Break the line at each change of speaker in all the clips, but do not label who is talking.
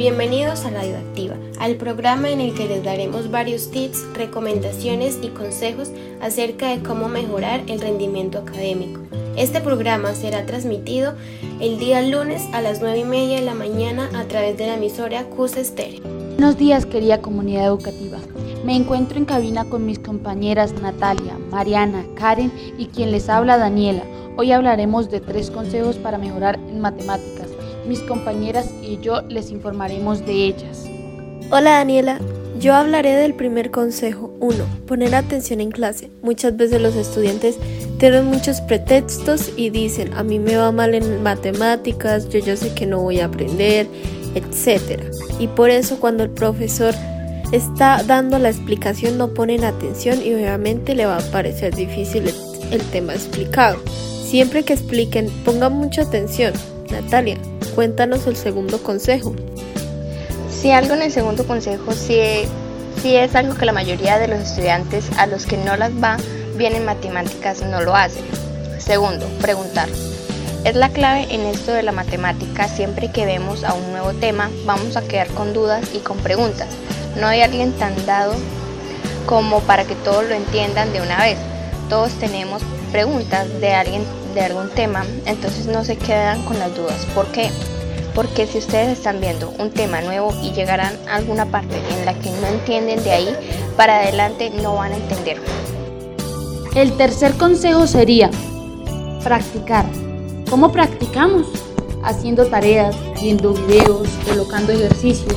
Bienvenidos a Radio Activa, al programa en el que les daremos varios tips, recomendaciones y consejos acerca de cómo mejorar el rendimiento académico. Este programa será transmitido el día lunes a las 9 y media de la mañana a través de la emisora CUS Estéreo.
Buenos días, querida comunidad educativa. Me encuentro en cabina con mis compañeras Natalia, Mariana, Karen y quien les habla Daniela. Hoy hablaremos de tres consejos para mejorar en matemáticas. Mis compañeras y yo les informaremos de ellas.
Hola Daniela, yo hablaré del primer consejo. 1. Poner atención en clase. Muchas veces los estudiantes tienen muchos pretextos y dicen, a mí me va mal en matemáticas, yo ya sé que no voy a aprender, etc. Y por eso cuando el profesor está dando la explicación no ponen atención y obviamente le va a parecer difícil el, tema explicado. Siempre que expliquen, pongan mucha atención. Natalia, cuéntanos el segundo consejo.
Si algo en el segundo consejo sí, sí es algo que la mayoría de los estudiantes a los que no las va bien en matemáticas no lo hacen. Segundo, preguntar. Es la clave en esto de la matemática, siempre que vemos a un nuevo tema vamos a quedar con dudas y con preguntas. No hay alguien tan dado como para que todos lo entiendan de una vez. Todos tenemos preguntas de alguien de algún tema, entonces no se quedan con las dudas. ¿Por qué? Porque si ustedes están viendo un tema nuevo y llegarán a alguna parte en la que no entienden de ahí, para adelante no van a entender.
El tercer consejo sería practicar. ¿Cómo practicamos? Haciendo tareas, viendo videos, colocando ejercicios.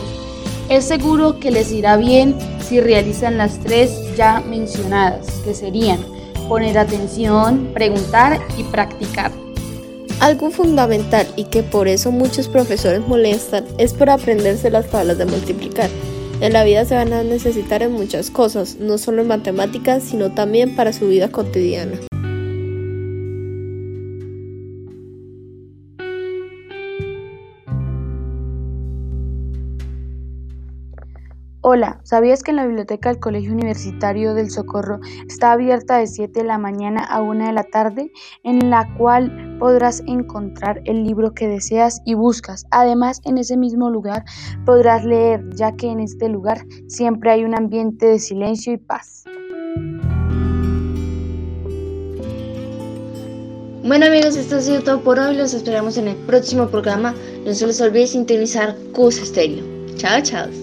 Es seguro que les irá bien si realizan las tres ya mencionadas, que serían poner atención, preguntar y practicar.
Algo fundamental y que por eso muchos profesores molestan es por aprenderse las tablas de multiplicar. En la vida se van a necesitar en muchas cosas, no solo en matemáticas, sino también para su vida cotidiana.
Hola, ¿sabías que en la biblioteca del Colegio Universitario del Socorro está abierta de 7 de la mañana a 1 de la tarde, en la cual podrás encontrar el libro que deseas y buscas? Además, en ese mismo lugar podrás leer, ya que en este lugar siempre hay un ambiente de silencio y paz.
Bueno amigos, esto ha sido todo por hoy. Los esperamos en el próximo programa. No se les olvide sintonizar CUS Estéreo. Chao, chao.